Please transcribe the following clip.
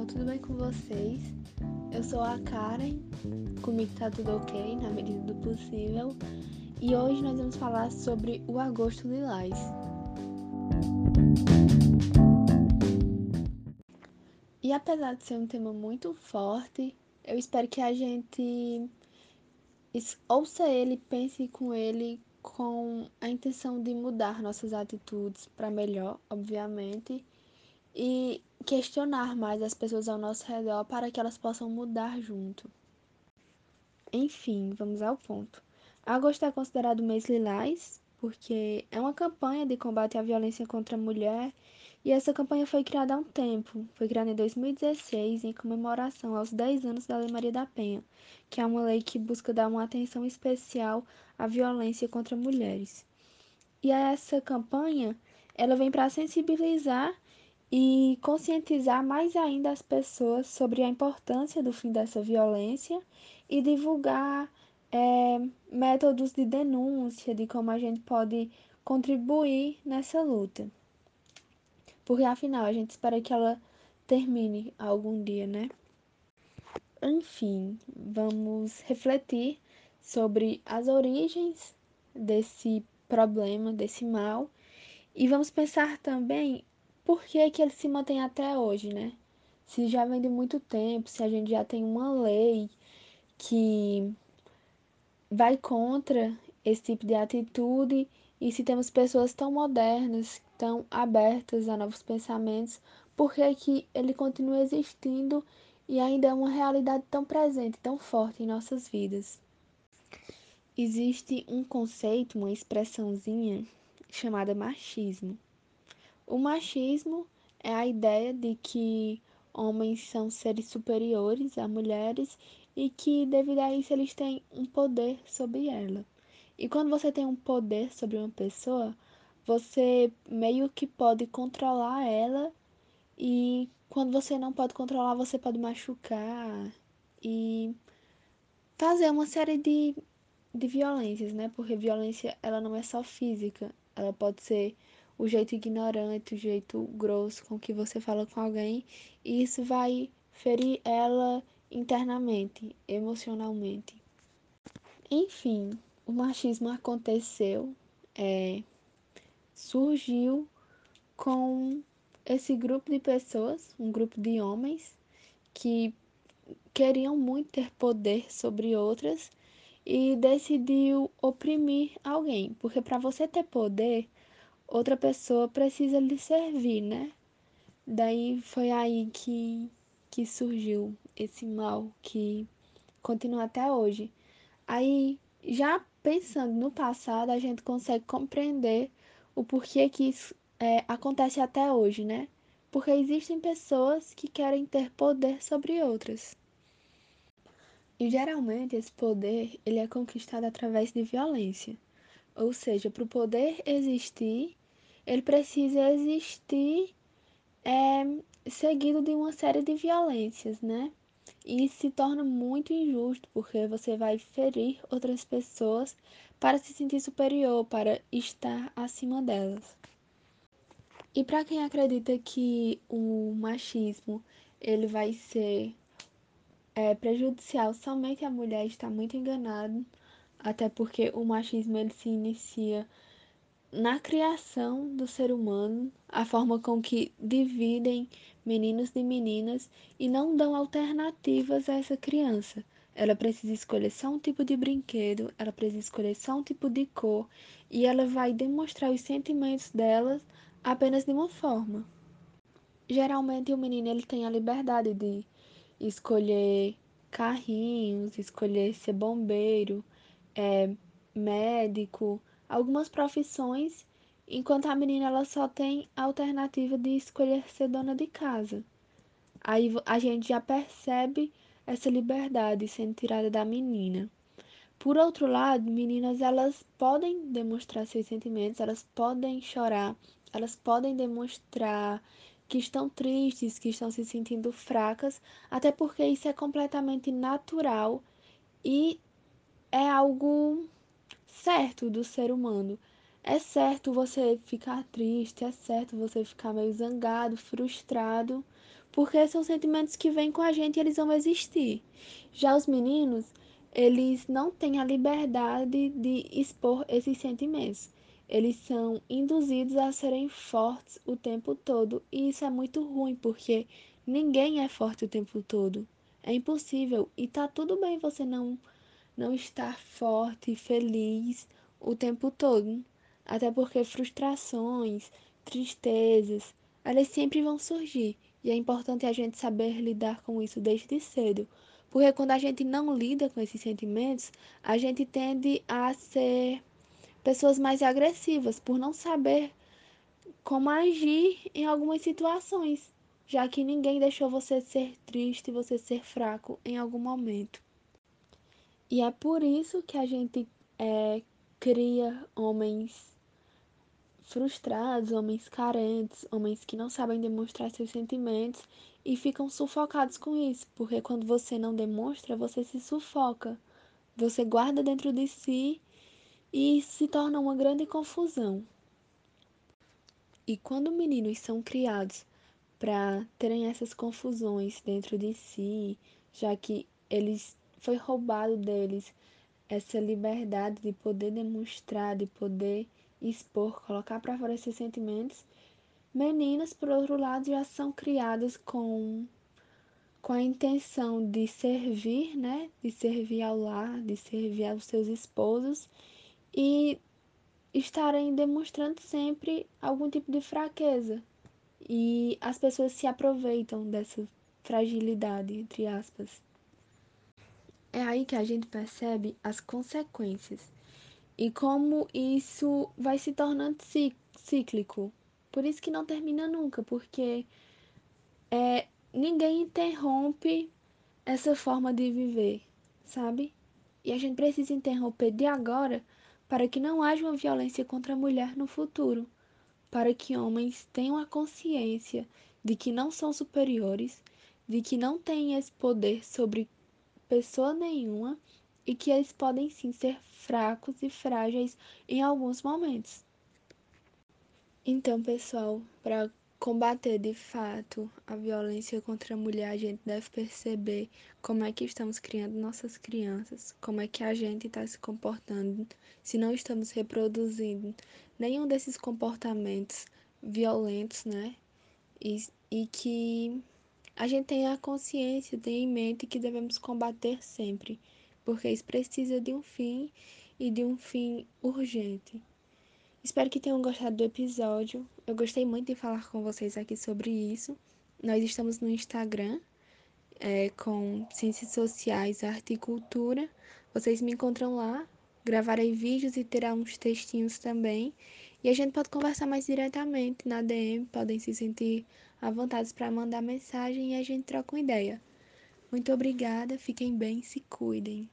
pessoal, tudo bem com vocês? Eu sou a Karen, comigo tá tudo ok, na medida do possível, e hoje nós vamos falar sobre o agosto lilás. E apesar de ser um tema muito forte, eu espero que a gente ouça ele, pense com ele com a intenção de mudar nossas atitudes para melhor, obviamente, e questionar mais as pessoas ao nosso redor para que elas possam mudar junto. Enfim, vamos ao ponto. Agosto é considerado mês lilás porque é uma campanha de combate à violência contra a mulher e essa campanha foi criada há um tempo. Foi criada em 2016 em comemoração aos 10 anos da Lei Maria da Penha, que é uma lei que busca dar uma atenção especial à violência contra mulheres. E essa campanha, ela vem para sensibilizar e conscientizar mais ainda as pessoas sobre a importância do fim dessa violência e divulgar é, métodos de denúncia, de como a gente pode contribuir nessa luta. Porque afinal a gente espera que ela termine algum dia, né? Enfim, vamos refletir sobre as origens desse problema, desse mal, e vamos pensar também por que, que ele se mantém até hoje, né? Se já vem de muito tempo, se a gente já tem uma lei que vai contra esse tipo de atitude e se temos pessoas tão modernas, tão abertas a novos pensamentos, por que, que ele continua existindo e ainda é uma realidade tão presente, tão forte em nossas vidas? Existe um conceito, uma expressãozinha chamada machismo. O machismo é a ideia de que homens são seres superiores a mulheres e que, devido a isso, eles têm um poder sobre ela. E quando você tem um poder sobre uma pessoa, você meio que pode controlar ela e quando você não pode controlar, você pode machucar e fazer uma série de, de violências, né? Porque violência ela não é só física, ela pode ser o jeito ignorante, o jeito grosso com que você fala com alguém, e isso vai ferir ela internamente, emocionalmente. Enfim, o machismo aconteceu, é, surgiu com esse grupo de pessoas, um grupo de homens que queriam muito ter poder sobre outras e decidiu oprimir alguém, porque para você ter poder, outra pessoa precisa lhe servir, né? Daí foi aí que, que surgiu esse mal que continua até hoje. Aí, já pensando no passado, a gente consegue compreender o porquê que isso é, acontece até hoje, né? Porque existem pessoas que querem ter poder sobre outras. E geralmente esse poder ele é conquistado através de violência. Ou seja, para o poder existir, ele precisa existir é, seguido de uma série de violências, né? E isso se torna muito injusto, porque você vai ferir outras pessoas para se sentir superior, para estar acima delas. E para quem acredita que o machismo ele vai ser é, prejudicial somente à mulher, está muito enganado, até porque o machismo ele se inicia na criação do ser humano, a forma com que dividem meninos de meninas e não dão alternativas a essa criança. Ela precisa escolher só um tipo de brinquedo, ela precisa escolher só um tipo de cor e ela vai demonstrar os sentimentos delas apenas de uma forma. Geralmente o menino ele tem a liberdade de escolher carrinhos, escolher ser bombeiro, é, médico, algumas profissões, enquanto a menina ela só tem a alternativa de escolher ser dona de casa. Aí a gente já percebe essa liberdade sendo tirada da menina. Por outro lado, meninas elas podem demonstrar seus sentimentos, elas podem chorar, elas podem demonstrar que estão tristes, que estão se sentindo fracas, até porque isso é completamente natural e é algo certo do ser humano. É certo você ficar triste, é certo você ficar meio zangado, frustrado, porque são sentimentos que vêm com a gente e eles vão existir. Já os meninos, eles não têm a liberdade de expor esses sentimentos. Eles são induzidos a serem fortes o tempo todo, e isso é muito ruim, porque ninguém é forte o tempo todo. É impossível e tá tudo bem você não não estar forte e feliz o tempo todo, até porque frustrações, tristezas, elas sempre vão surgir. E é importante a gente saber lidar com isso desde cedo, porque quando a gente não lida com esses sentimentos, a gente tende a ser pessoas mais agressivas por não saber como agir em algumas situações, já que ninguém deixou você ser triste, você ser fraco em algum momento. E é por isso que a gente é, cria homens frustrados, homens carentes, homens que não sabem demonstrar seus sentimentos e ficam sufocados com isso, porque quando você não demonstra, você se sufoca. Você guarda dentro de si e se torna uma grande confusão. E quando meninos são criados para terem essas confusões dentro de si, já que eles foi roubado deles essa liberdade de poder demonstrar, de poder expor, colocar para fora esses sentimentos. Meninas, por outro lado, já são criadas com com a intenção de servir, né? De servir ao lar, de servir aos seus esposos e estarem demonstrando sempre algum tipo de fraqueza. E as pessoas se aproveitam dessa fragilidade, entre aspas. É aí que a gente percebe as consequências e como isso vai se tornando cíclico. Por isso que não termina nunca, porque é, ninguém interrompe essa forma de viver, sabe? E a gente precisa interromper de agora para que não haja uma violência contra a mulher no futuro, para que homens tenham a consciência de que não são superiores, de que não têm esse poder sobre pessoa nenhuma e que eles podem sim ser fracos e frágeis em alguns momentos. Então, pessoal, para combater de fato a violência contra a mulher, a gente deve perceber como é que estamos criando nossas crianças, como é que a gente está se comportando, se não estamos reproduzindo nenhum desses comportamentos violentos, né? E, e que a gente tenha a consciência, tenha em mente que devemos combater sempre, porque isso precisa de um fim e de um fim urgente. Espero que tenham gostado do episódio. Eu gostei muito de falar com vocês aqui sobre isso. Nós estamos no Instagram é, com Ciências Sociais, Arte e Cultura. Vocês me encontram lá. Gravarei vídeos e terá uns textinhos também. E a gente pode conversar mais diretamente na DM, podem se sentir à vontade para mandar mensagem e a gente troca uma ideia. Muito obrigada, fiquem bem, se cuidem.